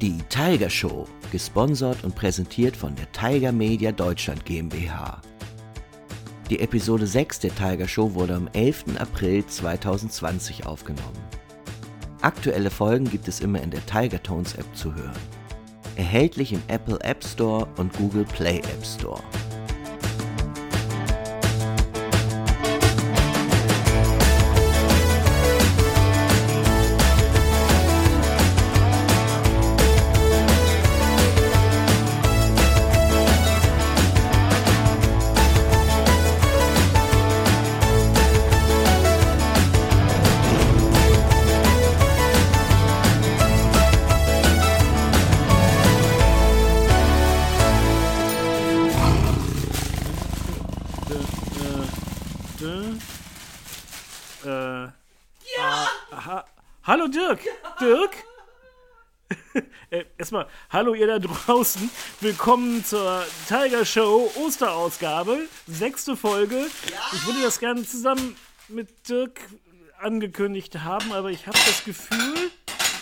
Die Tiger Show, gesponsert und präsentiert von der Tiger Media Deutschland GmbH. Die Episode 6 der Tiger Show wurde am 11. April 2020 aufgenommen. Aktuelle Folgen gibt es immer in der Tiger Tones App zu hören. Erhältlich im Apple App Store und Google Play App Store. Hallo ihr da draußen. Willkommen zur Tiger Show Osterausgabe. Sechste Folge. Ja. Ich würde das gerne zusammen mit Dirk angekündigt haben, aber ich habe das Gefühl,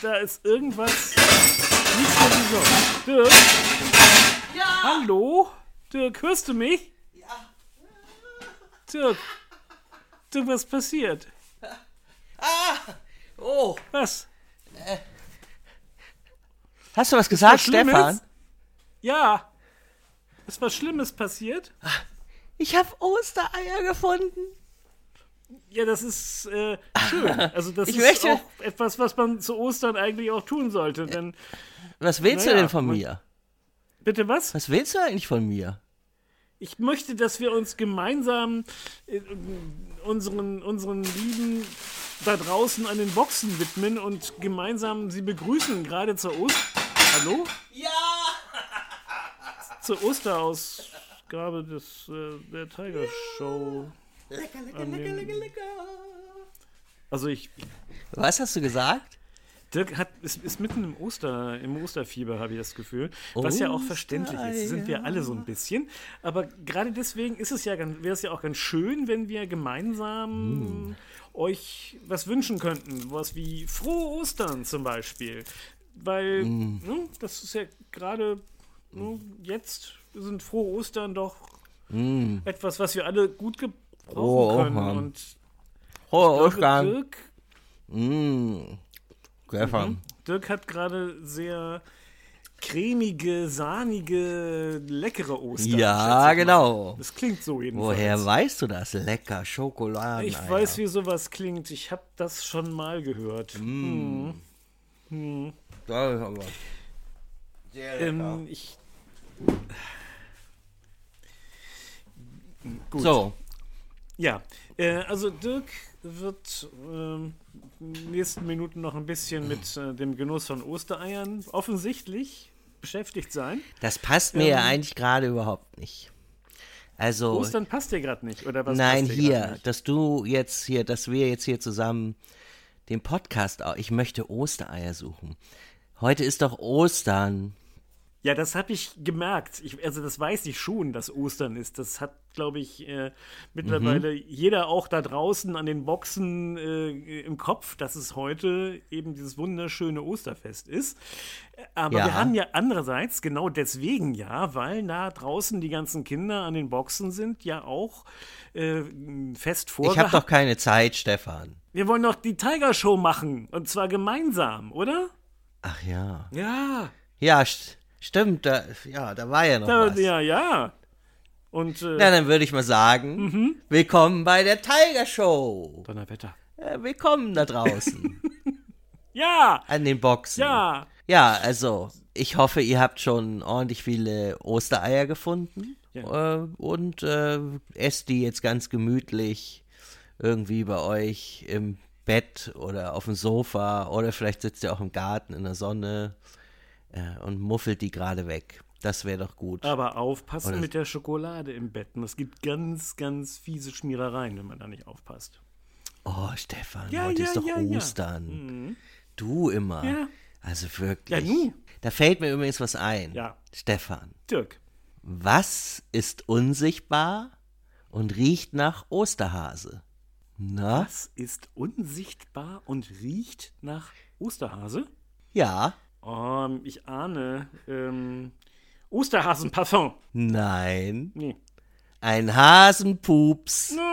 da ist irgendwas nicht so wie sonst. Dirk? Ja! Hallo? Dirk, hörst du mich? Ja. Dirk? Du, was passiert? Ah! Oh! Was? Äh. Hast du was gesagt, Stefan? Ja. Ist was Schlimmes passiert? Ich habe Ostereier gefunden. Ja, das ist äh, schön. Also das ich ist möchte... auch etwas, was man zu Ostern eigentlich auch tun sollte. Denn, was willst naja, du denn von mir? Bitte was? Was willst du eigentlich von mir? Ich möchte, dass wir uns gemeinsam äh, unseren, unseren Lieben da draußen an den Boxen widmen und gemeinsam sie begrüßen, gerade zur Ost... Hallo? Ja! Zur Osterausgabe des, äh, der Tiger Show. Lecker, lecker, lecker, lecker, lecker. Also ich, ich... Was hast du gesagt? Dirk hat, ist, ist mitten im, Oster, im Osterfieber, habe ich das Gefühl. Was ja auch verständlich ist. Sind wir alle so ein bisschen. Aber gerade deswegen ist es ja wäre es ja auch ganz schön, wenn wir gemeinsam mm. euch was wünschen könnten. Was wie frohe Ostern zum Beispiel. Weil, mm. ne, das ist ja gerade ne, jetzt sind frohe Ostern doch mm. etwas, was wir alle gut gebrauchen oh, können. Oh, Und Frohe Ostern. Dirk, mm. Stefan. Mhm. Dirk hat gerade sehr cremige, sahnige, leckere Ostern. Ja, genau. Das klingt so jedenfalls. Woher weißt du das? Lecker, Schokolade. Ich Alter. weiß, wie sowas klingt. Ich habe das schon mal gehört. Mm. Hm. Hm. Das ist aber sehr lecker. Ähm, ich... Gut. So. Ja, äh, also Dirk wird ähm, nächsten Minuten noch ein bisschen mit äh, dem Genuss von Ostereiern offensichtlich beschäftigt sein. Das passt mir ähm, ja eigentlich gerade überhaupt nicht. Also Ostern passt dir gerade nicht oder was? Nein, hier, dass du jetzt hier, dass wir jetzt hier zusammen den Podcast, ich möchte Ostereier suchen. Heute ist doch Ostern. Ja, das habe ich gemerkt. Ich, also das weiß ich schon, dass Ostern ist. Das hat, glaube ich, äh, mittlerweile mhm. jeder auch da draußen an den Boxen äh, im Kopf, dass es heute eben dieses wunderschöne Osterfest ist. Aber ja. wir haben ja andererseits, genau deswegen ja, weil da draußen die ganzen Kinder an den Boxen sind, ja auch äh, fest vor. Ich habe doch keine Zeit, Stefan. Wir wollen doch die Tiger Show machen. Und zwar gemeinsam, oder? Ach ja. Ja. Ja, Stimmt, da, ja, da war ja noch da, was. Ja, ja. Und, äh, Na, dann würde ich mal sagen, mhm. willkommen bei der Tiger Show. Donnerwetter. Ja, willkommen da draußen. ja. An den Boxen. Ja. Ja, also, ich hoffe, ihr habt schon ordentlich viele Ostereier gefunden. Ja. Äh, und äh, esst die jetzt ganz gemütlich irgendwie bei euch im Bett oder auf dem Sofa oder vielleicht sitzt ihr auch im Garten in der Sonne äh, und muffelt die gerade weg. Das wäre doch gut. Aber aufpassen Oder mit der Schokolade im Bett. Es gibt ganz, ganz fiese Schmierereien, wenn man da nicht aufpasst. Oh, Stefan, ja, heute ja, ist doch ja, Ostern. Mhm. Du immer. Ja. Also wirklich. Ja, nu. Da fällt mir übrigens was ein. Ja. Stefan. Dirk. Was ist unsichtbar und riecht nach Osterhase? Na? Was ist unsichtbar und riecht nach Osterhase? Ja. Oh, ich ahne. Ähm, Osterhasenparfum. Nein. Nee. Ein Hasenpups.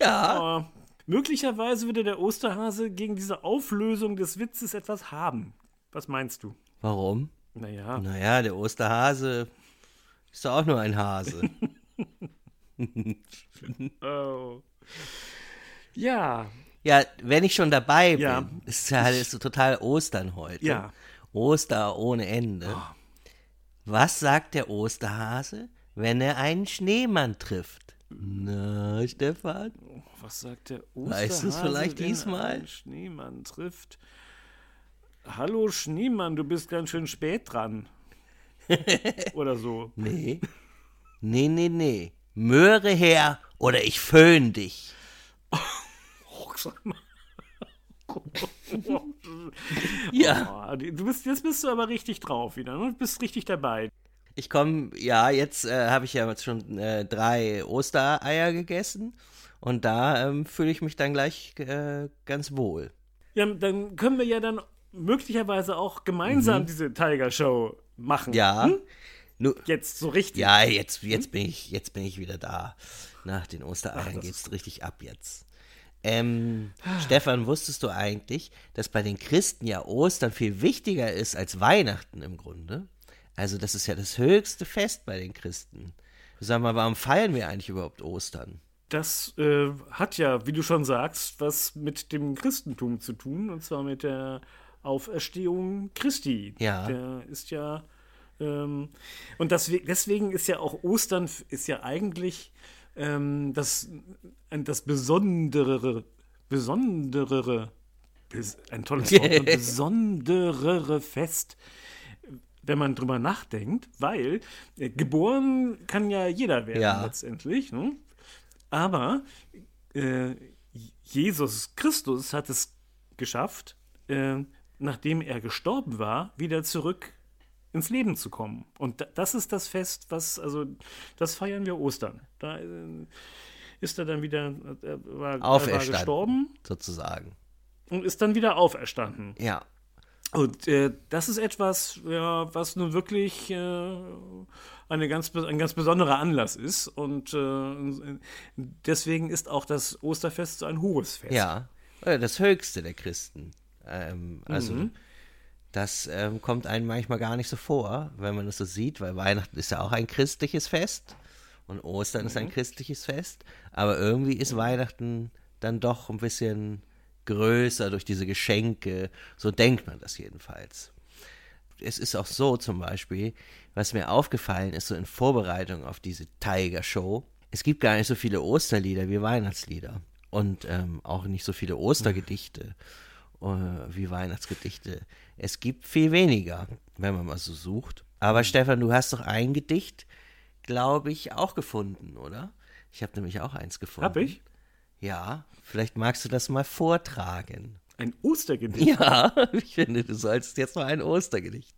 Ja. Oh, möglicherweise würde der Osterhase gegen diese Auflösung des Witzes etwas haben. Was meinst du? Warum? Naja, Naja, der Osterhase ist doch auch nur ein Hase. oh. Ja, ja, wenn ich schon dabei bin, Ja. ist ja ist so total Ostern heute. Ja. Oster ohne Ende. Was sagt der Osterhase, wenn er einen Schneemann trifft? Na, Stefan? was sagt der Osterhase, Weißt du's vielleicht wenn er diesmal? einen Schneemann trifft? Hallo Schneemann, du bist ganz schön spät dran. Oder so. Nee. Nee, nee, nee. Möhre her oder ich föhn dich. Oh, sag mal. Ja. Oh, du bist, jetzt bist du aber richtig drauf wieder. Ne? Du bist richtig dabei. Ich komme, ja, jetzt äh, habe ich ja jetzt schon äh, drei Ostereier gegessen und da ähm, fühle ich mich dann gleich äh, ganz wohl. Ja, dann können wir ja dann möglicherweise auch gemeinsam diese Tiger Show machen. Mhm. Ja. Hm? Nu, Jetzt so richtig. ja, jetzt, jetzt, bin ich, jetzt bin ich wieder da. Nach den Ostereiern das geht's richtig ab jetzt. Ähm, Stefan, wusstest du eigentlich, dass bei den Christen ja Ostern viel wichtiger ist als Weihnachten im Grunde? Also, das ist ja das höchste Fest bei den Christen. Sag mal, warum feiern wir eigentlich überhaupt Ostern? Das äh, hat ja, wie du schon sagst, was mit dem Christentum zu tun, und zwar mit der Auferstehung Christi. Ja. Der ist ja. Ähm, und das, deswegen ist ja auch Ostern ist ja eigentlich ähm, das, das Besonderere, Besonderere, bes, ein tolles Wort, ein besonderere Fest, wenn man drüber nachdenkt, weil äh, geboren kann ja jeder werden Ja. letztendlich. Ne? Aber äh, Jesus Christus hat es geschafft, äh, nachdem er gestorben war, wieder zurück ins Leben zu kommen. Und da, das ist das Fest, was, also, das feiern wir Ostern. Da äh, ist er dann wieder, er war, er war Auferstanden. gestorben Sozusagen. und ist dann wieder auferstanden. Ja. Und äh, das ist etwas, ja, was nun wirklich äh, eine ganz, ein ganz besonderer Anlass ist. Und äh, deswegen ist auch das Osterfest so ein hohes Fest. Ja, das höchste der Christen. Ähm, also, das ähm, kommt einem manchmal gar nicht so vor, wenn man das so sieht, weil Weihnachten ist ja auch ein christliches Fest und Ostern ist ein christliches Fest. Aber irgendwie ist Weihnachten dann doch ein bisschen größer durch diese Geschenke. So denkt man das jedenfalls. Es ist auch so zum Beispiel, was mir aufgefallen ist, so in Vorbereitung auf diese Tiger Show, es gibt gar nicht so viele Osterlieder wie Weihnachtslieder und ähm, auch nicht so viele Ostergedichte äh, wie Weihnachtsgedichte. Es gibt viel weniger, wenn man mal so sucht. Aber Stefan, du hast doch ein Gedicht, glaube ich, auch gefunden, oder? Ich habe nämlich auch eins gefunden. Hab ich? Ja, vielleicht magst du das mal vortragen. Ein Ostergedicht. Ja, ich finde, du sollst jetzt mal ein Ostergedicht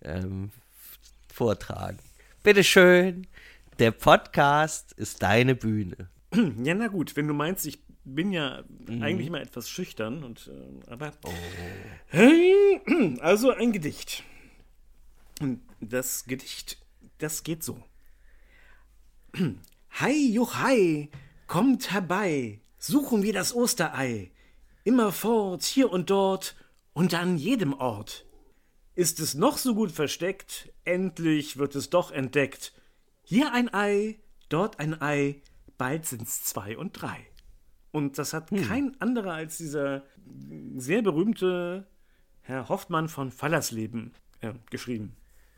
ähm, vortragen. Bitteschön, der Podcast ist deine Bühne. Ja, na gut, wenn du meinst, ich bin ja eigentlich mal etwas schüchtern und äh, aber Hey, also ein Gedicht. Und das Gedicht, das geht so. Hei, juchai, kommt herbei, suchen wir das Osterei, immerfort, hier und dort und an jedem Ort. Ist es noch so gut versteckt, endlich wird es doch entdeckt. Hier ein Ei, dort ein Ei, bald sind's zwei und drei. Und das hat kein anderer als dieser sehr berühmte Herr Hoffmann von Fallersleben äh, geschrieben.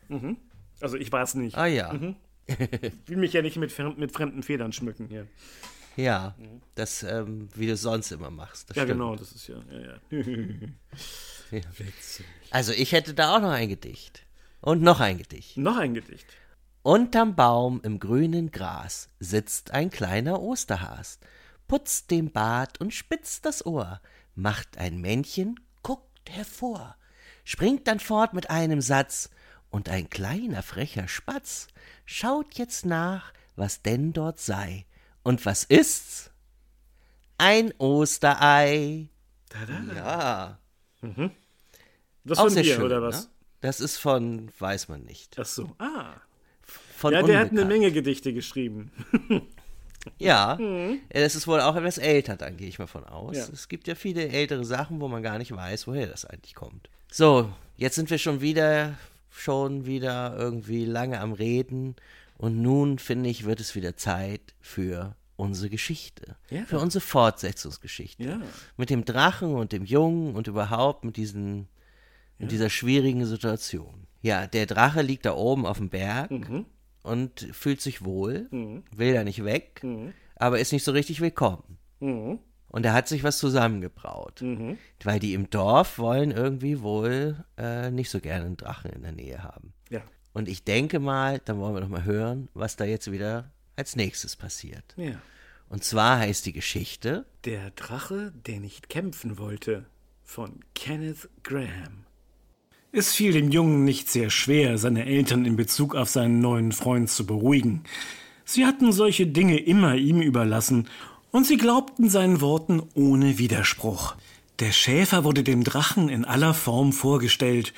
Mhm. Also ich weiß nicht. Ah ja, Ich will mich ja nicht mit, mit fremden Federn schmücken hier. ja, das, ähm, wie du sonst immer machst. Ja, stimmt. genau, das ist ja. ja, ja. Also ich hätte da auch noch ein Gedicht. Und noch ein Gedicht. Noch ein Gedicht. Unterm Baum im grünen Gras sitzt ein kleiner Osterhas, putzt den Bart und spitzt das Ohr, macht ein Männchen, guckt hervor, springt dann fort mit einem Satz, und ein kleiner frecher Spatz schaut jetzt nach, was denn dort sei. Und was ist's? ein Osterei. Da, da. Ja. Das Auch von dir, oder ne? was? Das ist von, weiß man nicht. Ach so. Ah. Von Ja, der hat eine Unbekannt. Menge Gedichte geschrieben. Ja, äh, das ist wohl auch etwas älter, dann gehe ich mal von aus. Ja. Es gibt ja viele ältere Sachen, wo man gar nicht weiß, woher das eigentlich kommt. So, jetzt sind wir schon wieder, schon wieder irgendwie lange am Reden und nun finde ich, wird es wieder Zeit für unsere Geschichte, Ja. für unsere Fortsetzungsgeschichte. Ja. Mit dem Drachen und dem Jungen und überhaupt mit diesen, mit dieser schwierigen Situation. Ja, der Drache liegt da oben auf dem Berg und fühlt sich wohl, will da nicht weg, aber ist nicht so richtig willkommen. Und er hat sich was zusammengebraut. Weil die im Dorf wollen irgendwie wohl äh, nicht so gerne einen Drachen in der Nähe haben. Ja. Und ich denke mal, dann wollen wir doch mal hören, was da jetzt wieder als nächstes passiert. Ja. Und zwar heißt die Geschichte Der Drache, der nicht kämpfen wollte, von Kenneth Graham. Es fiel dem Jungen nicht sehr schwer, seine Eltern in Bezug auf seinen neuen Freund zu beruhigen. Sie hatten solche Dinge immer ihm überlassen, und sie glaubten seinen Worten ohne Widerspruch. Der Schäfer wurde dem Drachen in aller Form vorgestellt.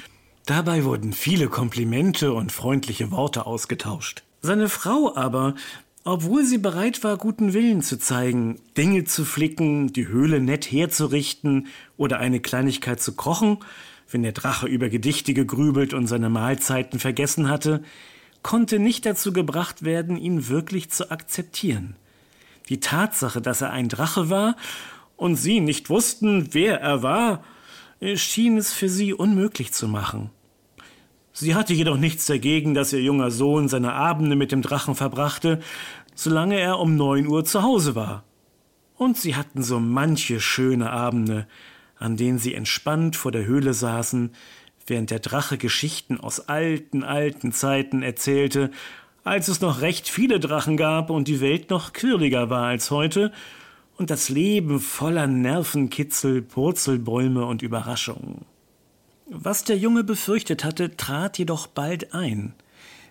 Dabei wurden viele Komplimente und freundliche Worte ausgetauscht. Seine Frau aber, obwohl sie bereit war, guten Willen zu zeigen, Dinge zu flicken, die Höhle nett herzurichten oder eine Kleinigkeit zu kochen, wenn der Drache über Gedichte gegrübelt und seine Mahlzeiten vergessen hatte, konnte nicht dazu gebracht werden, ihn wirklich zu akzeptieren. Die Tatsache, dass er ein Drache war und sie nicht wussten, wer er war, schien es für sie unmöglich zu machen. Sie hatte jedoch nichts dagegen, dass ihr junger Sohn seine Abende mit dem Drachen verbrachte, solange er um neun Uhr zu Hause war. Und sie hatten so manche schöne Abende, an denen sie entspannt vor der Höhle saßen, während der Drache Geschichten aus alten, alten Zeiten erzählte, als es noch recht viele Drachen gab und die Welt noch quirliger war als heute und das Leben voller Nervenkitzel, Purzelbäume und Überraschungen. Was der Junge befürchtet hatte, trat jedoch bald ein.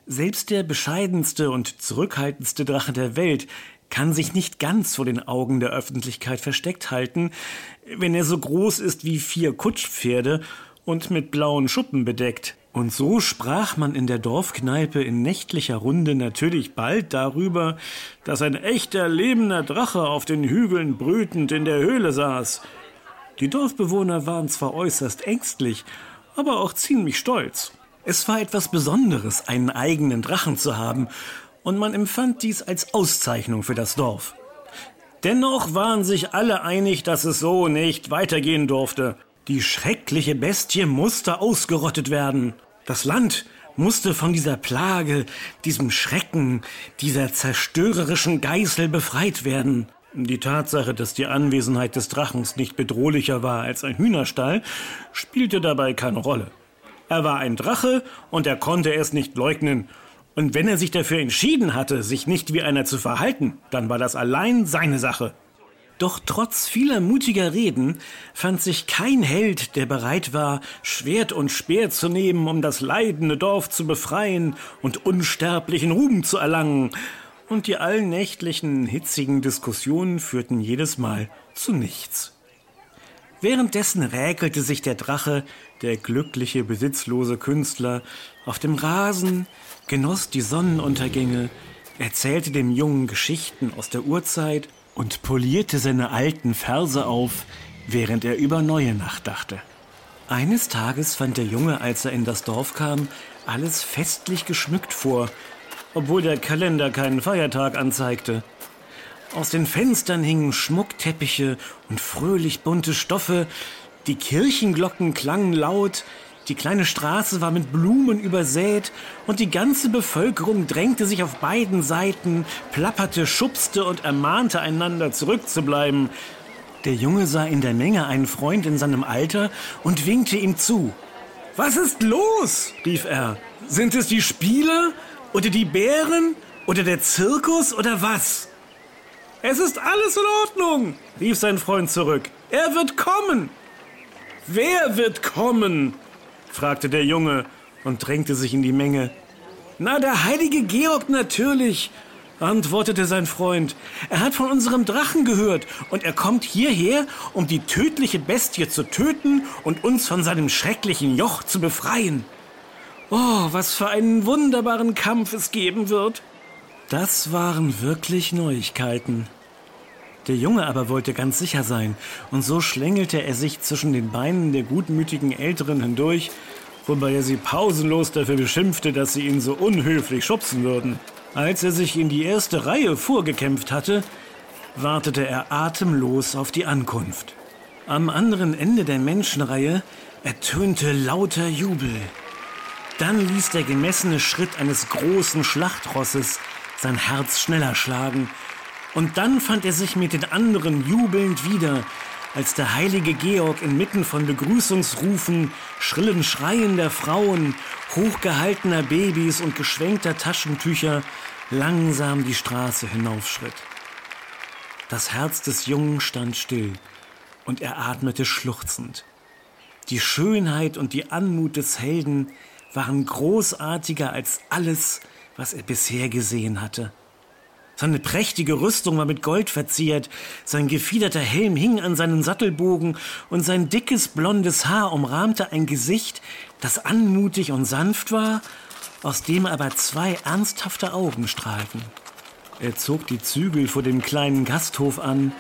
Selbst der bescheidenste und zurückhaltendste Drache der Welt kann sich nicht ganz vor den Augen der Öffentlichkeit versteckt halten, wenn er so groß ist wie vier Kutschpferde und mit blauen Schuppen bedeckt. Und so sprach man in der Dorfkneipe in nächtlicher Runde natürlich bald darüber, dass ein echter lebender Drache auf den Hügeln brütend in der Höhle saß. Die Dorfbewohner waren zwar äußerst ängstlich, aber auch ziemlich stolz. Es war etwas Besonderes, einen eigenen Drachen zu haben, und man empfand dies als Auszeichnung für das Dorf. Dennoch waren sich alle einig, dass es so nicht weitergehen durfte. Die schreckliche Bestie musste ausgerottet werden. Das Land musste von dieser Plage, diesem Schrecken, dieser zerstörerischen Geißel befreit werden. Die Tatsache, dass die Anwesenheit des Drachens nicht bedrohlicher war als ein Hühnerstall, spielte dabei keine Rolle. Er war ein Drache und er konnte es nicht leugnen. Und wenn er sich dafür entschieden hatte, sich nicht wie einer zu verhalten, dann war das allein seine Sache. Doch trotz vieler mutiger Reden fand sich kein Held, der bereit war, Schwert und Speer zu nehmen, um das leidende Dorf zu befreien und unsterblichen Ruhm zu erlangen. Und die allnächtlichen, hitzigen Diskussionen führten jedes Mal zu nichts. Währenddessen räkelte sich der Drache, der glückliche, besitzlose Künstler, auf dem Rasen, genoss die Sonnenuntergänge, erzählte dem Jungen Geschichten aus der Urzeit und polierte seine alten Verse auf, während er über neue nachdachte. Eines Tages fand der Junge, als er in das Dorf kam, alles festlich geschmückt vor, obwohl der Kalender keinen Feiertag anzeigte. Aus den Fenstern hingen Schmuckteppiche und fröhlich bunte Stoffe, die Kirchenglocken klangen laut, die kleine Straße war mit Blumen übersät und die ganze Bevölkerung drängte sich auf beiden Seiten, plapperte, schubste und ermahnte einander zurückzubleiben. Der Junge sah in der Menge einen Freund in seinem Alter und winkte ihm zu. Was ist los? rief er. Sind es die Spiele oder die Bären oder der Zirkus oder was? Es ist alles in Ordnung, rief sein Freund zurück. Er wird kommen. Wer wird kommen? Fragte der Junge und drängte sich in die Menge. Na, der heilige Georg natürlich. antwortete sein Freund. Er hat von unserem Drachen gehört und er kommt hierher, um die tödliche Bestie zu töten und uns von seinem schrecklichen Joch zu befreien. Oh, was für einen wunderbaren Kampf es geben wird. Das waren wirklich Neuigkeiten. Der Junge aber wollte ganz sicher sein, und so schlängelte er sich zwischen den Beinen der gutmütigen Älteren hindurch, wobei er sie pausenlos dafür beschimpfte, dass sie ihn so unhöflich schubsen würden. Als er sich in die erste Reihe vorgekämpft hatte, wartete er atemlos auf die Ankunft. Am anderen Ende der Menschenreihe ertönte lauter Jubel. Dann ließ der gemessene Schritt eines großen Schlachtrosses sein Herz schneller schlagen, und dann fand er sich mit den anderen jubelnd wieder, als der heilige Georg inmitten von Begrüßungsrufen, schrillen Schreien der Frauen, hochgehaltener Babys und geschwenkter Taschentücher langsam die Straße hinaufschritt. Das Herz des Jungen stand still und er atmete schluchzend. Die Schönheit und die Anmut des Helden waren großartiger als alles, was er bisher gesehen hatte. Seine prächtige Rüstung war mit Gold verziert, sein gefiederter Helm hing an seinen Sattelbogen und sein dickes blondes Haar umrahmte ein Gesicht, das anmutig und sanft war, aus dem aber zwei ernsthafte Augen strahlten. Er zog die Zügel vor dem kleinen Gasthof an,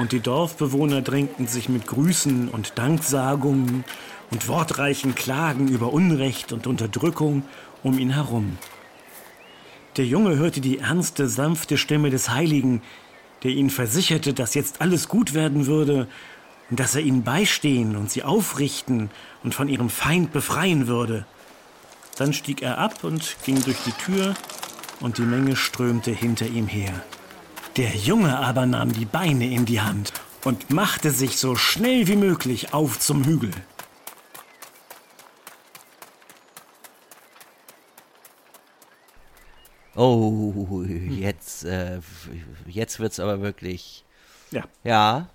und die Dorfbewohner drängten sich mit Grüßen und Danksagungen und wortreichen Klagen über Unrecht und Unterdrückung um ihn herum. Der Junge hörte die ernste, sanfte Stimme des Heiligen, der ihn versicherte, dass jetzt alles gut werden würde und dass er ihnen beistehen und sie aufrichten und von ihrem Feind befreien würde. Dann stieg er ab und ging durch die Tür, und die Menge strömte hinter ihm her. Der Junge aber nahm die Beine in die Hand und machte sich so schnell wie möglich auf zum Hügel. Oh, jetzt, äh, jetzt wird's aber wirklich. Ja. Ja.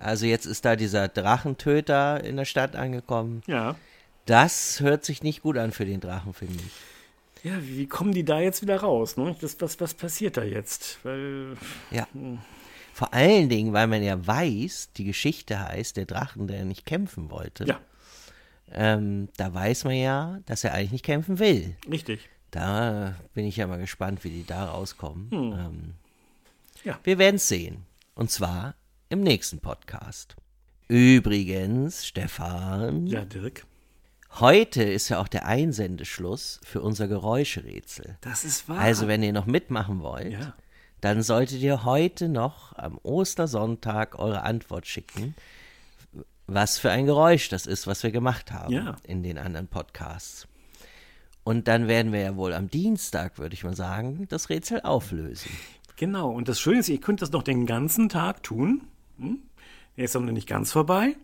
Also jetzt ist da dieser Drachentöter in der Stadt angekommen. Ja. Das hört sich nicht gut an für den Drachen, finde ich. Ja, wie kommen die da jetzt wieder raus? Ne? Das, was, was passiert da jetzt? Weil, Ja. Vor allen Dingen, weil man ja weiß, die Geschichte heißt, der Drachen, der nicht kämpfen wollte. ja, Ähm, da weiß man ja, dass er eigentlich nicht kämpfen will. richtig. Da bin ich ja mal gespannt, wie die da rauskommen. Ähm, Ja. Wir werden es sehen. Und zwar im nächsten Podcast. Übrigens, Stefan, Ja, Dirk. heute ist ja auch der Einsendeschluss für unser Geräuscherätsel. Das ist wahr. Also, wenn ihr noch mitmachen wollt, Ja. dann solltet ihr heute noch am Ostersonntag eure Antwort schicken, was für ein Geräusch das ist, was wir gemacht haben Ja. in den anderen Podcasts. Und dann werden wir ja wohl am Dienstag, würde ich mal sagen, das Rätsel auflösen. Genau, und das Schöne ist, ihr könnt das noch den ganzen Tag tun. Hm? Er ist noch nicht ganz vorbei.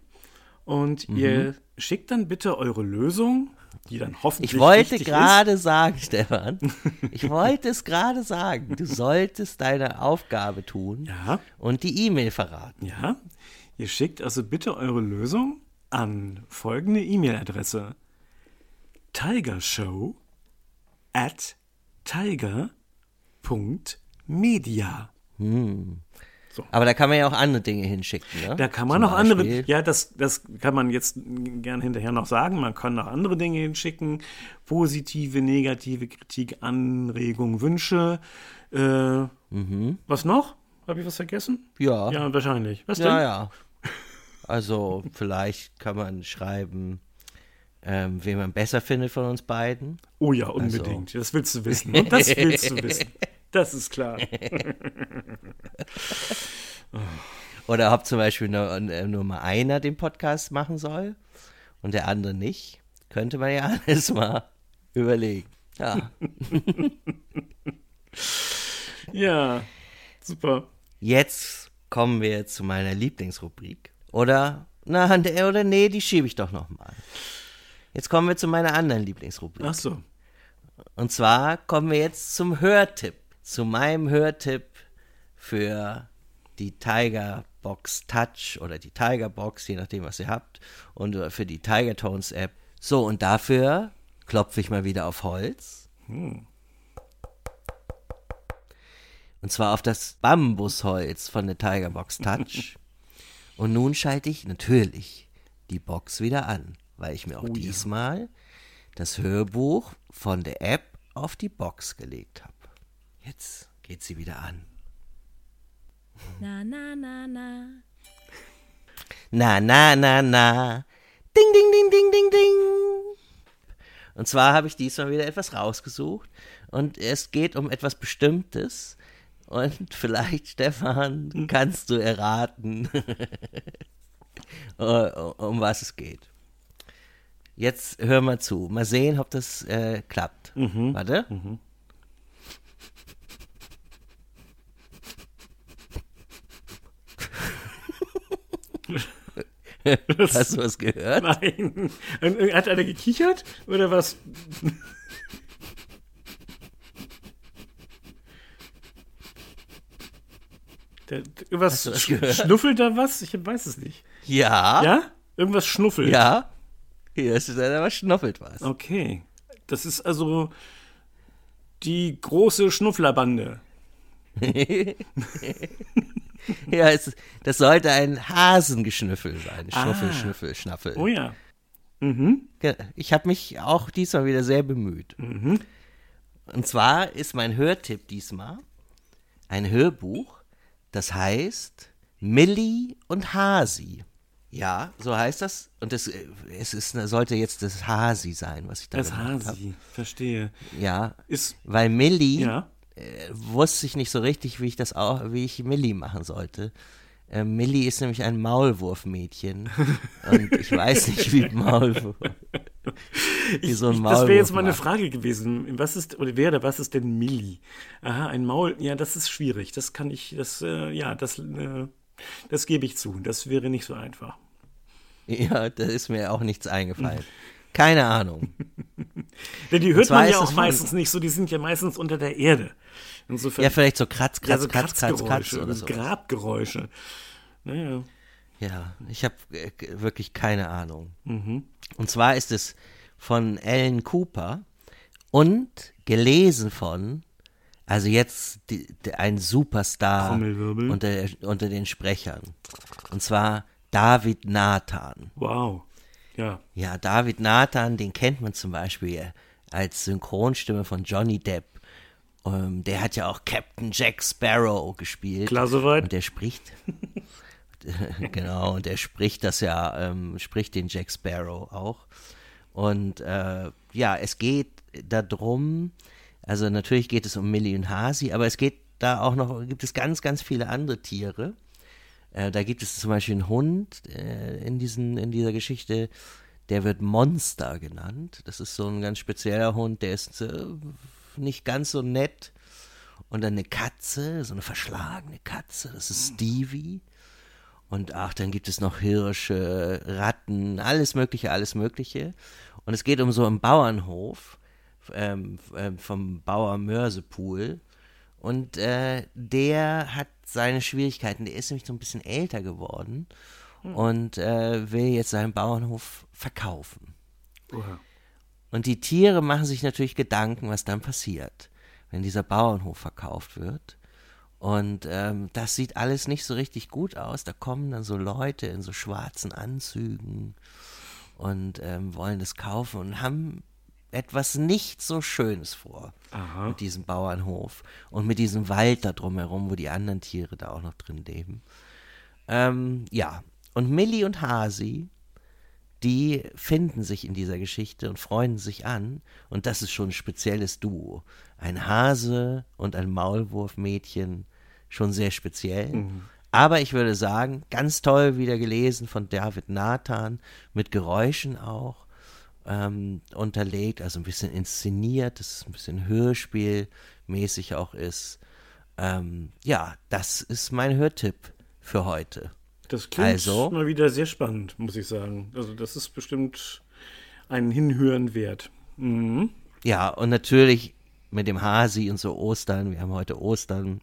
Und ihr schickt dann bitte eure Lösung, die dann hoffentlich Ich wollte gerade sagen, Stefan, ich wollte es gerade sagen, du solltest deine Aufgabe tun. Ja, und die E-Mail verraten. ja. Ihr schickt also bitte eure Lösung an folgende E-Mail-Adresse. Tigershow at tiger.media. Aber da kann man ja auch andere Dinge hinschicken, ne? Da kann man Zum noch andere, Beispiel- ja, das, das kann man jetzt gern hinterher noch sagen. Man kann noch andere Dinge hinschicken. Positive, negative Kritik, Anregung, Wünsche. Äh, Was noch? Habe ich was vergessen? Mhm. Ja. Ja, wahrscheinlich. Was denn? Ja, ja. Also vielleicht kann man schreiben, ähm, wen man besser findet von uns beiden. Oh ja, unbedingt. Das willst du wissen. Und das willst du wissen. Das ist klar. Oder ob zum Beispiel nur, äh, nur mal einer den Podcast machen soll und der andere nicht. Könnte man ja alles mal überlegen. Ja. Ja, super. Jetzt kommen wir zu meiner Lieblingsrubrik. Oder, na, oder nee, die schiebe ich doch noch mal. Jetzt kommen wir zu meiner anderen Lieblingsrubrik. Ach so. Und zwar kommen wir jetzt zum Hörtipp. Zu meinem Hörtipp für die Tiger Box Touch oder die Tiger Box, je nachdem, was ihr habt. Und äh, für die Tiger Tones App. So, und dafür klopfe ich mal wieder auf Holz. Und zwar auf das Bambusholz von der Tigerbox Touch. Und nun schalte ich natürlich die Box wieder an, weil ich mir auch Oh ja. diesmal das Hörbuch von der App auf die Box gelegt habe. Jetzt geht sie wieder an. Na, na, na, na. Na, na, na, na. Ding, ding, ding, ding, ding, ding. Und zwar habe ich diesmal wieder etwas rausgesucht. Und es geht um etwas Bestimmtes. Und vielleicht, Stefan, kannst du erraten, um was es geht. Jetzt hör mal zu. Mal sehen, ob das äh, klappt. Warte. Hast du was gehört? Nein. Hat einer gekichert? Oder was? Der, irgendwas sch gehört? schnuffelt da was? Ich weiß es nicht. Ja. Ja? Irgendwas schnuffelt. Ja. Hier ist es was schnuffelt was. Okay. Das ist also die große Schnufflerbande. Ja, es, das sollte ein Hasengeschnüffel sein. Schnuffel, Ah. Schnüffel, Schnaffel. Oh ja. Ge- Ich habe mich auch diesmal wieder sehr bemüht. Und zwar ist mein Hörtipp diesmal ein Hörbuch, das heißt Millie und Hasi. Ja, so heißt das. Und es, äh, es ist, sollte jetzt das Hasi sein, was ich da Das gemacht habe. Hasi. Verstehe. Ja, Ist. weil Millie Ja. äh, wusste ich nicht so richtig, wie ich das auch, wie ich Millie machen sollte. Äh, Millie ist nämlich ein Maulwurfmädchen. und ich weiß nicht, wie Maulwurf. Wie so ein Ich, das Maulwurf wäre jetzt meine macht. Frage gewesen. Was ist, oder wäre, was ist denn Milli? Aha, ein Maul, ja, das ist schwierig. Das kann ich, das, äh, ja, das, äh, das gebe ich zu. Das wäre nicht so einfach. Ja, da ist mir auch nichts eingefallen. Keine Ahnung. Denn die hört man ja auch meistens nicht so, die sind ja meistens unter der Erde. Insofern, Ja, vielleicht so Kratz, Kratz, ja, so Kratz, Kratz, Kratz oder so. Grabgeräusche. Naja. Ja, ich habe äh, wirklich keine Ahnung. Mhm. Und zwar ist es von Alan Cooper und gelesen von, also jetzt die, die, ein Superstar unter, unter den Sprechern. Und zwar David Nathan. Wow. Ja. Ja, David Nathan, den kennt man zum Beispiel als Synchronstimme von Johnny Depp. Ähm, der hat ja auch Captain Jack Sparrow gespielt. Klar soweit. Und der spricht. genau, und der spricht das ja, ähm, spricht den Jack Sparrow auch. Und äh, ja, es geht darum, also natürlich geht es um Millie und Hasi, aber es geht da auch noch, gibt es ganz, ganz viele andere Tiere. Äh, da gibt es zum Beispiel einen Hund äh, in, diesen, in dieser Geschichte, der wird Monster genannt. Das ist so ein ganz spezieller Hund, der ist äh, nicht ganz so nett. Und dann eine Katze, so eine verschlagene Katze, das ist Stevie. Und ach, dann gibt es noch Hirsche, Ratten, alles Mögliche, alles Mögliche. Und es geht um so einen Bauernhof ähm, ähm, vom Bauer Mörsepool. Und äh, der hat seine Schwierigkeiten. Der ist nämlich so ein bisschen älter geworden und äh, will jetzt seinen Bauernhof verkaufen. Oha. Und die Tiere machen sich natürlich Gedanken, was dann passiert, wenn dieser Bauernhof verkauft wird. Und ähm, das sieht alles nicht so richtig gut aus. Da kommen dann so Leute in so schwarzen Anzügen und ähm, wollen das kaufen und haben etwas nicht so Schönes vor Aha. mit diesem Bauernhof und mit diesem Wald da drumherum, wo die anderen Tiere da auch noch drin leben. Ähm, ja, und Millie und Hasi, die finden sich in dieser Geschichte und freunden sich an. Und das ist schon ein spezielles Duo. Ein Hase und ein Maulwurfmädchen, schon sehr speziell. Aber ich würde sagen, ganz toll wieder gelesen von David Nathan, mit Geräuschen auch ähm, unterlegt, also ein bisschen inszeniert, dass es ein bisschen Hörspielmäßig auch ist. Ähm, ja, das ist mein Hörtipp für heute. Das klingt Also? mal wieder sehr spannend, muss ich sagen. Also das ist bestimmt ein Hinhören wert. Mhm. Ja, und natürlich mit dem Hasi und so Ostern, wir haben heute Ostern,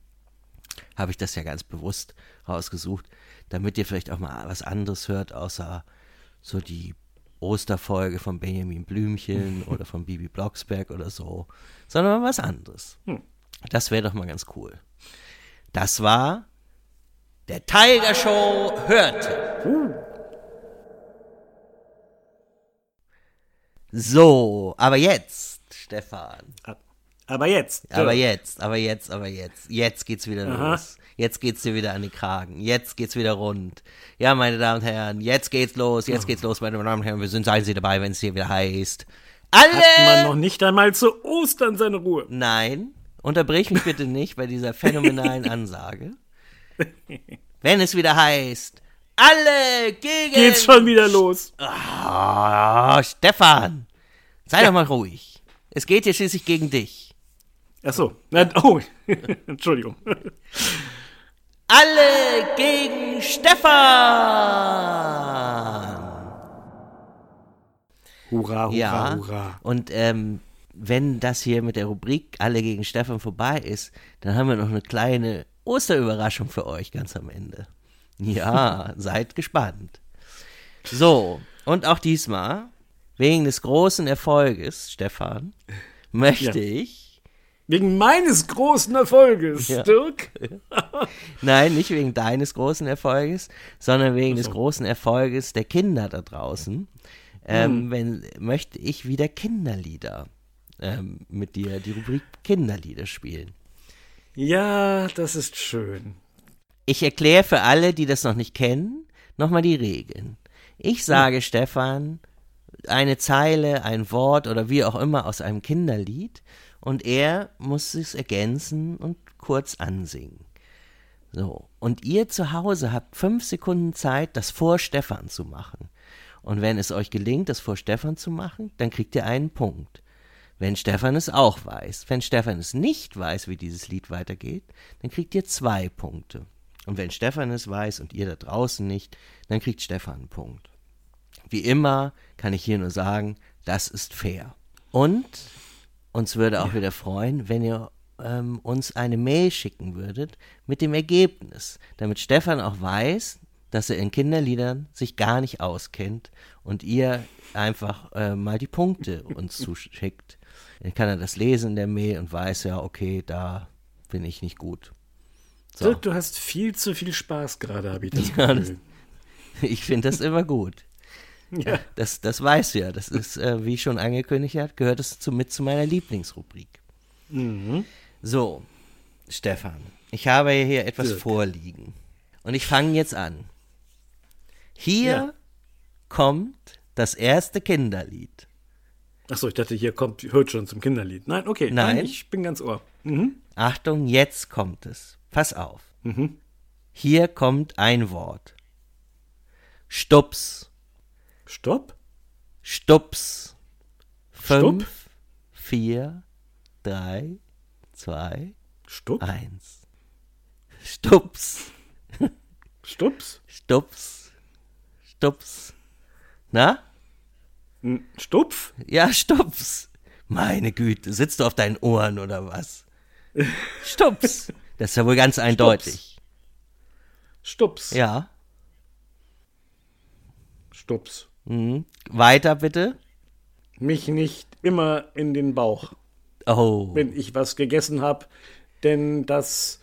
habe ich das ja ganz bewusst rausgesucht, damit ihr vielleicht auch mal was anderes hört, außer so die Osterfolge von Benjamin Blümchen oder von Bibi Blocksberg oder so, sondern mal was anderes. Hm. Das wäre doch mal ganz cool. Das war der Tiger Show hörte. So, aber jetzt, Stefan. Aber jetzt. Aber Dirk. jetzt, aber jetzt, aber jetzt. Jetzt geht's wieder Aha. los. Jetzt geht's dir wieder an die Kragen. Jetzt geht's wieder rund. Ja, meine Damen und Herren, jetzt geht's los. Jetzt geht's los, meine Damen und Herren. Wir sind seien Sie dabei, wenn es hier wieder heißt. Hat man Alle! noch nicht einmal zu Ostern seine Ruhe. Nein, unterbrich mich bitte nicht bei dieser phänomenalen Ansage. Wenn es wieder heißt, alle gegen. Geht's schon wieder los. Ah, Stefan, sei doch mal ruhig. Es geht hier schließlich gegen dich. Ach so. Oh, Entschuldigung. Alle gegen Stefan! Hurra, hurra, Ja, hurra. und ähm, wenn das hier mit der Rubrik Alle gegen Stefan vorbei ist, dann haben wir noch eine kleine Osterüberraschung für euch ganz am Ende. Ja, seid gespannt. So, und auch diesmal, wegen des großen Erfolges, Stefan, möchte Ja. ich, Wegen meines großen Erfolges, Ja. Dirk. nein, nicht wegen deines großen Erfolges, sondern wegen des so. großen Erfolges der Kinder da draußen, ähm, Hm. wenn, möchte ich wieder Kinderlieder ähm, mit dir, die Rubrik Kinderlieder spielen. Ja, das ist schön. Ich erkläre für alle, die das noch nicht kennen, nochmal die Regeln. Ich sage Stefan eine Zeile, ein Wort oder wie auch immer aus einem Kinderlied und er muss es ergänzen und kurz ansingen. So. Und ihr zu Hause habt fünf Sekunden Zeit, das vor Stefan zu machen. Und wenn es euch gelingt, das vor Stefan zu machen, dann kriegt ihr einen Punkt. Wenn Stefan es auch weiß. Wenn Stefan es nicht weiß, wie dieses Lied weitergeht, dann kriegt ihr zwei Punkte. Und wenn Stefan es weiß und ihr da draußen nicht, dann kriegt Stefan einen Punkt. Wie immer kann ich hier nur sagen, das ist fair. Und uns würde auch wieder freuen, wenn ihr ähm, uns eine Mail schicken würdet mit dem Ergebnis, damit Stefan auch weiß, dass er in Kinderliedern sich gar nicht auskennt und ihr einfach äh, mal die Punkte uns zuschickt. Dann kann er das lesen in der Mail und weiß ja, okay, da bin ich nicht gut. So. Dirk, du hast viel zu viel Spaß gerade, habe ich das Ja, das- Gefühl. Ich finde das immer gut. Ja. Das, das weißt du ja. Das ist, äh, wie ich schon angekündigt habe, gehört es zu, mit zu meiner Lieblingsrubrik. Mhm. So, Stefan, ich habe hier etwas Dirk. vorliegen. Und ich fange jetzt an. Hier Ja. kommt das erste Kinderlied. Achso, ich dachte, hier kommt, hört schon zum Kinderlied. Nein, okay. Nein. ich bin ganz ohr. Mhm. Achtung, jetzt kommt es. Pass auf. Mhm. Hier kommt ein Wort. Stups. Stopp. Stups. Fünf, vier, drei, zwei, Stupp. eins. Stups. Stups. Stups. Stups. Na? Stupf. Ja, Stups. Meine Güte, sitzt du auf deinen Ohren oder was? Stups. Das ist ja wohl ganz eindeutig. Stups. Ja. Stups. Mhm. Weiter bitte. Mich nicht immer in den Bauch, Oh. wenn ich was gegessen habe, denn das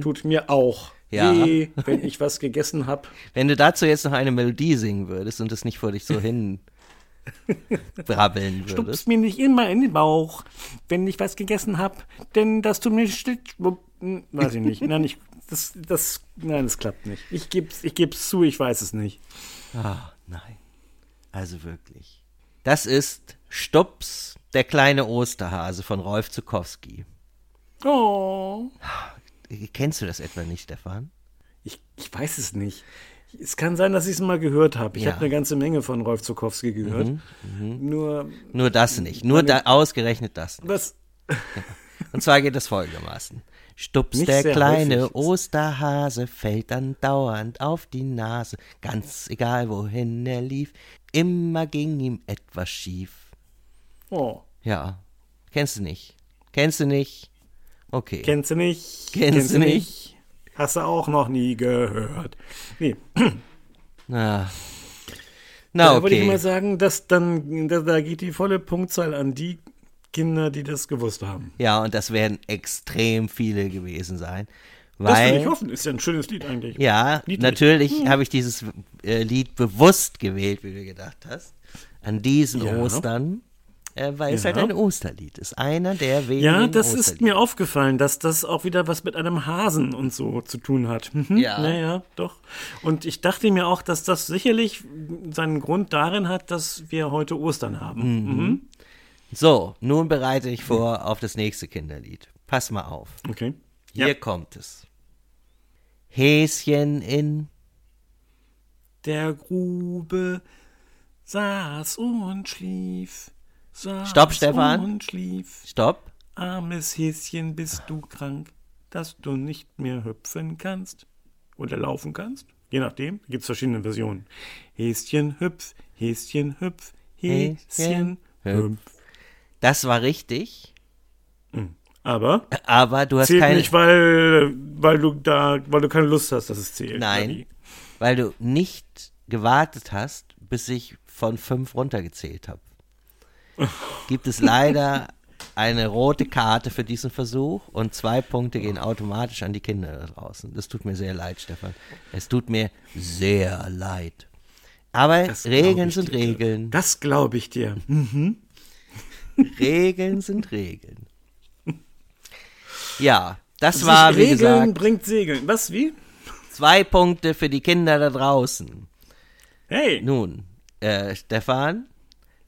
tut mir auch Mhm. Ja. weh, wenn ich was gegessen habe. Wenn du dazu jetzt noch eine Melodie singen würdest und es nicht vor dich so hin brabbeln würdest. mir nicht immer in den Bauch, wenn ich was gegessen habe, denn das tut mir still. Hm, Weiß ich nicht. Nein, ich, das, das, nein, das klappt nicht. Ich geb's, ich geb's zu, ich weiß es nicht. Ah, nein. Also wirklich. Das ist Stups, der kleine Osterhase von Rolf Zukowski. Oh. Kennst du das etwa nicht, Stefan? Ich, ich weiß es nicht. Es kann sein, dass ich es mal gehört habe. Ich Ja. habe eine ganze Menge von Rolf Zukowski gehört. Nur, Nur das nicht. Nur da, ausgerechnet das nicht. was. Und zwar geht es folgendermaßen. Stups, Nicht der kleine häufig. Osterhase, fällt dann dauernd auf die Nase. Ganz egal, wohin er lief, immer ging ihm etwas schief. Oh. Ja, kennst du nicht? Kennst du nicht? Okay. Kennst du nicht? Kennst du nicht? Hast du auch noch nie gehört. Nee, Na, da Na wollte ich mal okay. sagen, dass dann, da, da geht die volle Punktzahl an die Kinder, die das gewusst haben. Ja, und das werden extrem viele gewesen sein. Das will ich weil, hoffen. Ist ja ein schönes Lied eigentlich. ja, Niedlich. natürlich habe ich dieses äh, Lied bewusst gewählt, wie du gedacht hast, an diesen Ja. Ostern, äh, weil es Ja. halt ein Osterlied ist. Einer der wenigen Ja, das ist Osterlieder. mir aufgefallen, dass das auch wieder was mit einem Hasen und so zu tun hat. Mhm. Ja. Ja, ja, doch. Und ich dachte mir auch, dass das sicherlich seinen Grund darin hat, dass wir heute Ostern haben. Mhm. So, nun bereite ich vor auf das nächste Kinderlied. Pass mal auf. Okay. Hier Ja. kommt es. Häschen in Der Grube saß und schlief. Saß Stopp, Stefan. Und schlief. Stopp. Armes Häschen, bist du krank, dass du nicht mehr hüpfen kannst? Oder laufen kannst? Je nachdem, gibt es verschiedene Versionen. Häschen hüpf, Häschen hüpf, Häschen Häschen hüpf. Das war richtig, Aber aber du hast zählt keine, nicht, weil, weil du da, weil du keine Lust hast, dass es zählt. Nein. weil du nicht gewartet hast, bis ich von fünf runtergezählt habe. Gibt es leider eine rote Karte für diesen Versuch und zwei Punkte gehen automatisch an die Kinder da draußen. Das tut mir sehr leid, Stefan. Es tut mir sehr leid. Aber Das Regeln sind dir. Regeln. Das glaube ich dir. Regeln sind Regeln. Ja, das war, wie Regeln gesagt, bringt Segeln. Was, wie? zwei Punkte für die Kinder da draußen. Hey. Nun, äh, Stefan,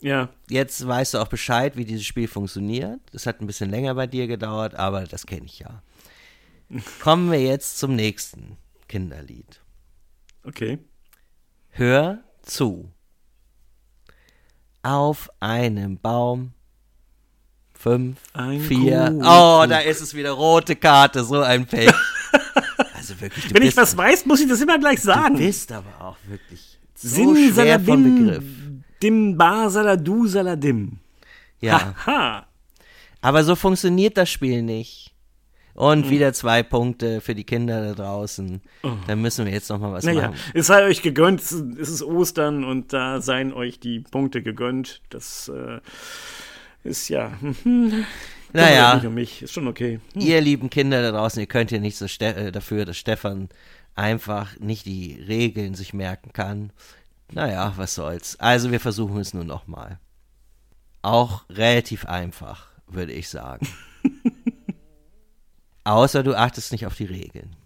Ja. jetzt weißt du auch Bescheid, wie dieses Spiel funktioniert. Das hat ein bisschen länger bei dir gedauert, aber das kenne ich ja. Kommen wir jetzt zum nächsten Kinderlied. Okay. Hör zu. Auf einem Baum. Fünf, Ein vier. Kuckuck. Oh, da ist es wieder rote Karte, so ein Pech. Also wirklich, du Wenn ich was weiß, muss ich das immer gleich du sagen. bist aber auch wirklich so Sin schwer von Begriff. dim bar saladu saladim. Ja, Ha. aber so funktioniert das Spiel nicht. Hm. Und wieder zwei Punkte für die Kinder da draußen. Da müssen wir jetzt noch mal was Oh. Naja, machen. es sei euch gegönnt, es ist- es ist Ostern und da seien euch die Punkte gegönnt. Das äh, ist ja. Hm, Naja. Nicht um mich, ist schon okay. Ihr lieben Kinder da draußen, ihr könnt ja nichts so Ste äh, dafür, dass Stefan einfach nicht die Regeln sich merken kann. Naja, was soll's. Also wir versuchen es nur noch mal. Auch relativ einfach, würde ich sagen. Außer du achtest nicht auf die Regeln.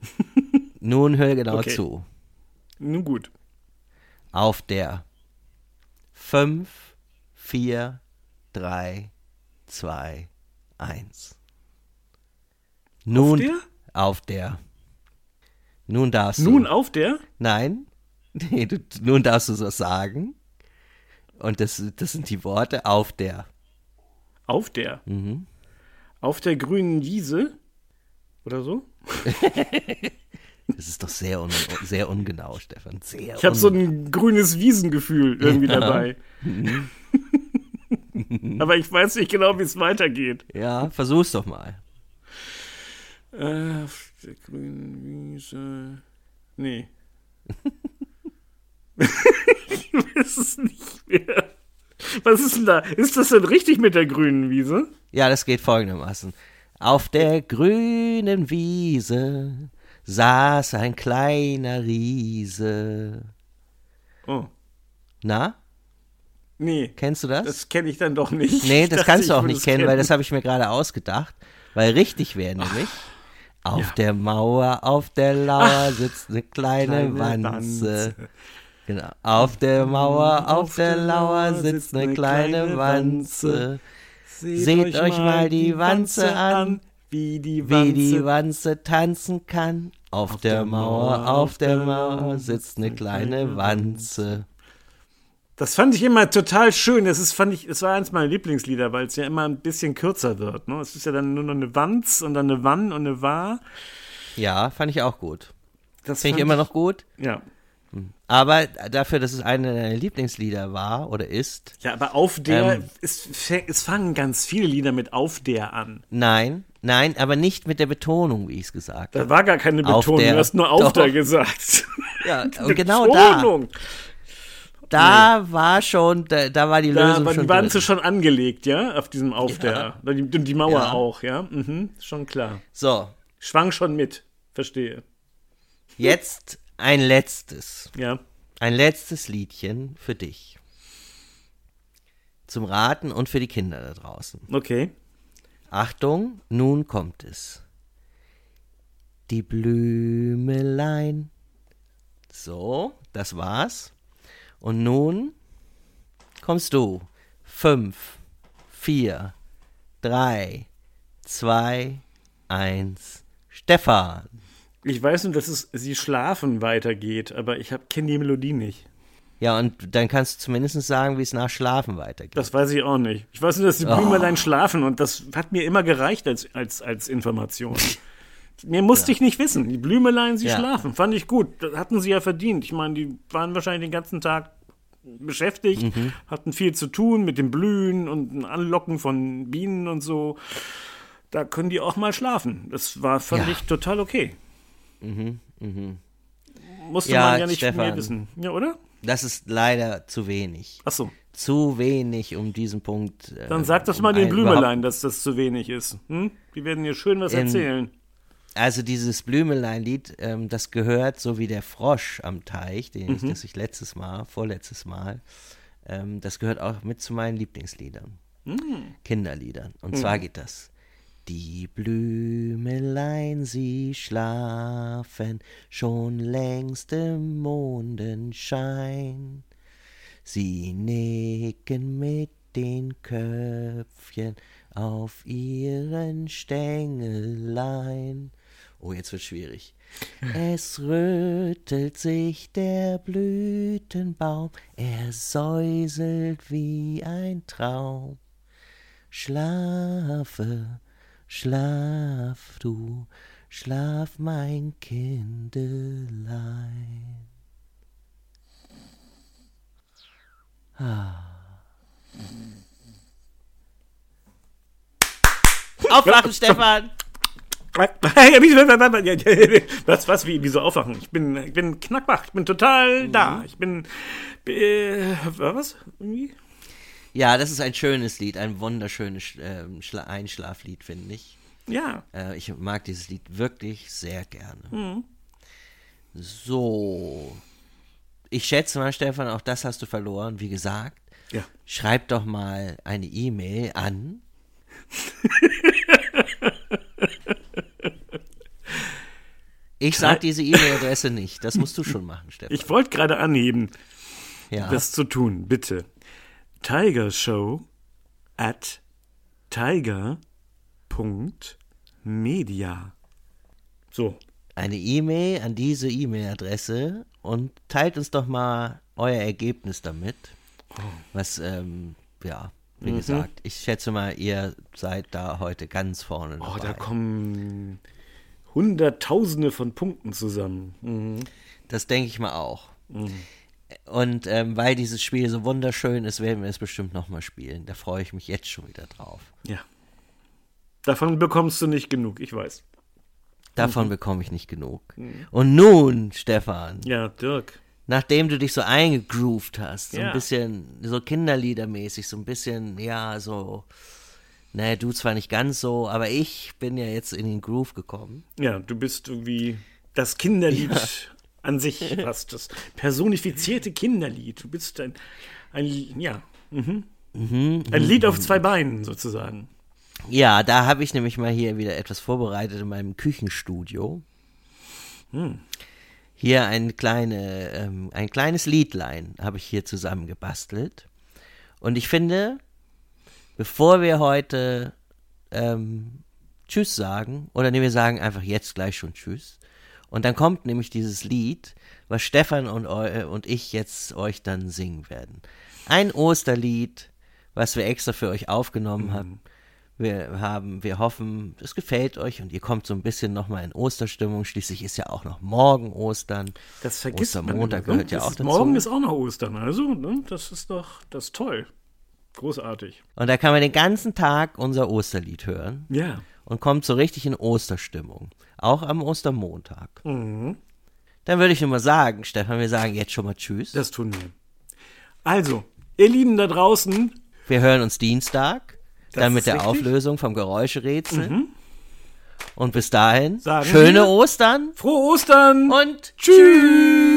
Nun hör genau Okay. zu. Nun gut. Auf der 5, 4, 3, 2, 1. Nun der? auf der. Nun darfst Nun du. auf der? Nein. Nee, du, nun darfst du so sagen. Und das, das sind die Worte auf der. Auf der. Mhm. Auf der grünen Wiese? Oder so? Das ist doch sehr, un, sehr ungenau, Stefan. Sehr Ich habe so ein grünes Wiesengefühl irgendwie Ja. dabei. Aber ich weiß nicht genau, wie es weitergeht. Ja, versuch's doch mal. Äh, auf der grünen Wiese. Nee. ich weiß es nicht mehr. Was ist denn da? Ist das denn richtig mit der grünen Wiese? Ja, das geht folgendermaßen. Auf der grünen Wiese saß ein kleiner Riese. Oh. Na, Nee. kennst du das? Das kenne ich dann doch nicht. nee, das kannst du auch nicht es kennen, weil das habe ich mir gerade ausgedacht. Weil richtig wäre nämlich, auf der Mauer, auf der Lauer sitzt eine kleine, Kleine Wanze. Genau. Auf der Mauer, auf der Lauer sitzt eine kleine Wanze. Seht euch mal die Wanze an, wie die Wie Wanze. die Wanze tanzen kann. Auf, der, Mauer, auf der Mauer sitzt eine kleine Wanze. Das fand ich immer total schön. Das ist, fand ich, es war eins meiner Lieblingslieder, weil es ja immer ein bisschen kürzer wird. Ne? Es ist ja dann nur noch eine Wanz und dann eine Wann und eine War. Ja, fand ich auch gut. Das Finde ich immer noch gut. Ja. Aber dafür, dass es eine deiner Lieblingslieder war oder ist, Ja, aber auf der, Ähm. es, es fangen ganz viele Lieder mit auf der an. nein, nein, aber nicht mit der Betonung, wie ich es gesagt Da habe. war gar keine Betonung, der- du hast nur auf Doch. der gesagt. Ja, und genau da, Da war schon, da, da war die Da Lösung war schon die Wanze schon angelegt, ja, auf diesem Auf der. Und die, die Mauer Ja. auch, ja. Mhm, schon klar. So, Schwang schon mit. Verstehe. Jetzt ein letztes. Ja. Ein letztes Liedchen für dich. Zum Raten und für die Kinder da draußen. Okay. Achtung, nun kommt es. Die Blümelein. So, das war's. Und nun kommst du. Fünf, vier, drei, zwei, eins. Stefan. Ich weiß nur, dass es Sie schlafen weitergeht, aber ich kenne die Melodie nicht. Ja, und dann kannst du zumindest sagen, wie es nach Schlafen weitergeht. Das weiß ich auch nicht. Ich weiß nur, dass die Blümelein schlafen und das hat mir immer gereicht als, als, als Information. Mehr musste ich nicht wissen. Die Blümelein, sie Ja. schlafen. Fand ich gut. Das hatten sie ja verdient. Ich meine, die waren wahrscheinlich den ganzen Tag beschäftigt, Mhm. hatten viel zu tun mit dem Blühen und dem Anlocken von Bienen und so. Da können die auch mal schlafen. Das war, fand Ja. ich total okay. Musste Ja, man ja nicht Stefan. mehr wissen. Ja, oder? Das ist leider zu wenig. Ach so. Zu wenig, um diesen Punkt. äh, Dann sag das um mal den ein- Blümelein, dass das zu wenig ist. Hm? Die werden dir schön was In- erzählen. Also dieses Blümelein-Lied, ähm, das gehört so wie der Frosch am Teich, den Mhm. ich, das ich letztes Mal, vorletztes Mal, ähm, das gehört auch mit zu meinen Lieblingsliedern. Mhm. Kinderliedern. Und zwar geht das. Die Blümelein, sie schlafen schon längst im Mondenschein. Sie nicken mit den Köpfchen auf ihren Stängelein. Oh, jetzt wird schwierig. Es rüttelt sich der Blütenbaum, er säuselt wie ein Traum. Schlafe, schlaf du, schlaf mein Kindelein. Ah. Aufwachen, Stefan! Was, was, wie, wieso aufwachen? Ich bin, ich bin knackwach, ich bin total da. Ich bin, äh, was? Irgendwie? Ja, das ist ein schönes Lied, ein wunderschönes Schla Einschlaflied, finde ich. Ja. Äh, ich mag dieses Lied wirklich sehr gerne. Mhm. So. Ich schätze mal, Stefan, auch das hast du verloren. Wie gesagt, Ja. schreib doch mal eine E-Mail an. Ich sag diese E-Mail-Adresse nicht. Das musst du schon machen, Stefan. Ich wollte gerade anheben, ja. das zu tun, bitte. Tiger Show at tiger.media. So. eine E-Mail an diese E-Mail-Adresse und teilt uns doch mal euer Ergebnis damit. Was, ähm, ja, wie Mhm. gesagt, ich schätze mal, ihr seid da heute ganz vorne Oh, dabei. da kommen Hunderttausende von Punkten zusammen. Mhm. Das denke ich mal auch. Und ähm, weil dieses Spiel so wunderschön ist, werden wir es bestimmt nochmal spielen. Da freue ich mich jetzt schon wieder drauf. Ja. Davon bekommst du nicht genug, ich weiß. Davon bekomme ich nicht genug. Und nun, Stefan, Ja, Dirk. nachdem du dich so eingegroovt hast, so Ja. ein bisschen so Kinderliedermäßig, so ein bisschen, ja, so, naja, du zwar nicht ganz so, aber ich bin ja jetzt in den Groove gekommen. Ja, du bist irgendwie das Kinderlied an sich fast. Das personifizierte Kinderlied. Du bist ein, ein ja, mhm. ein Lied auf zwei Beinen sozusagen. Ja, da habe ich nämlich mal hier wieder etwas vorbereitet in meinem Küchenstudio. Hier ein, kleine, ähm, ein kleines Liedlein habe ich hier zusammengebastelt. Und ich finde, bevor wir heute ähm, Tschüss sagen, oder nee, wir sagen einfach jetzt gleich schon Tschüss. Und dann kommt nämlich dieses Lied, was Stefan und, eu und ich jetzt euch dann singen werden. Ein Osterlied, was wir extra für euch aufgenommen haben. Wir haben, wir hoffen, es gefällt euch und ihr kommt so ein bisschen nochmal in Osterstimmung. Schließlich ist ja auch noch morgen Ostern. Das vergisst Ostermontag man. immer, ne? gehört ja auch dazu. Morgen ist auch noch Ostern, also, ne? das ist doch, das ist toll. Großartig. Und da kann man den ganzen Tag unser Osterlied hören Ja. und kommt so richtig in Osterstimmung. Auch am Ostermontag. Mhm. Dann würde ich nur mal sagen, Stefan, wir sagen jetzt schon mal Tschüss. Das tun wir. Also, ihr Lieben da draußen, Wir hören uns Dienstag, Das dann mit der richtig. Mhm. Auflösung vom Geräuscherätsel. Und bis dahin, Sagen schöne Ostern Frohe Ostern! und Tschüss!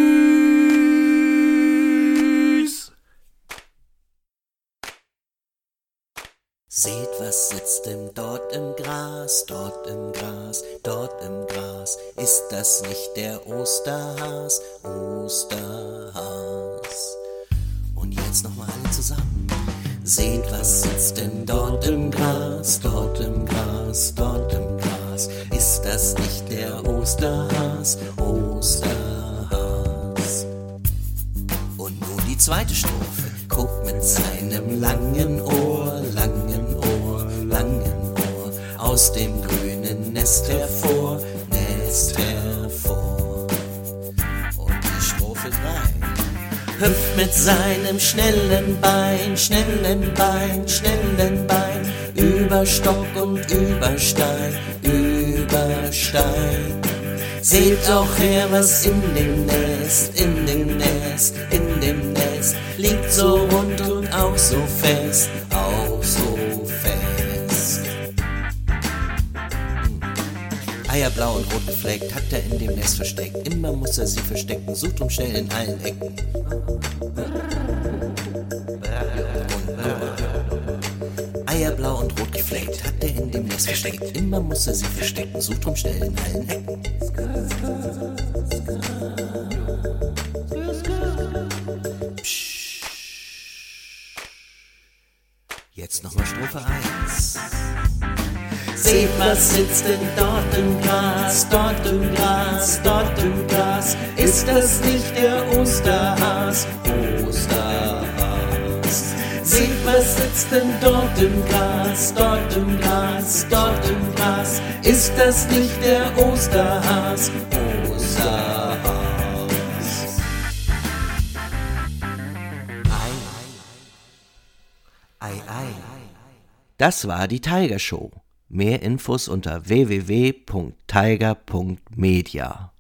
Seht, was sitzt denn dort im Gras, dort im Gras, dort im Gras. Ist das nicht der Osterhas, Osterhas? Und jetzt nochmal alle zusammen. Seht, was sitzt denn dort im Gras, dort im Gras, dort im Gras. Ist das nicht der Osterhas, Osterhas? Und nun die zweite Strophe. Guckt mit seinem langen Ohr, langen aus dem grünen Nest hervor, Nest hervor. Und die Strophe 3. Hüpft mit seinem schnellen Bein, schnellen Bein, schnellen Bein über Stock und über Stein, über Stein. Seht doch her, was in dem Nest, in dem Nest, in dem Nest liegt so rund und auch so fest, auch Eierblau und rot gefleckt hat er in dem Nest versteckt. Immer muss er sie verstecken, sucht um schnell in allen Ecken. Eierblau und rot gefleckt hat er in dem Nest versteckt. Immer muss er sie verstecken, sucht drum schnell in allen Ecken. Jetzt nochmal Strophe 1. Seht, was sitzt denn dort im Gras, dort im Gras, dort im Gras? Ist das nicht der Osterhas, Osterhas? Seht, was sitzt denn dort im Gras, dort im Gras, dort im Gras? Ist das nicht der Osterhas, Osterhas? Ei, ei. Das war die Tiger Show. Mehr Infos unter www.tiger.media.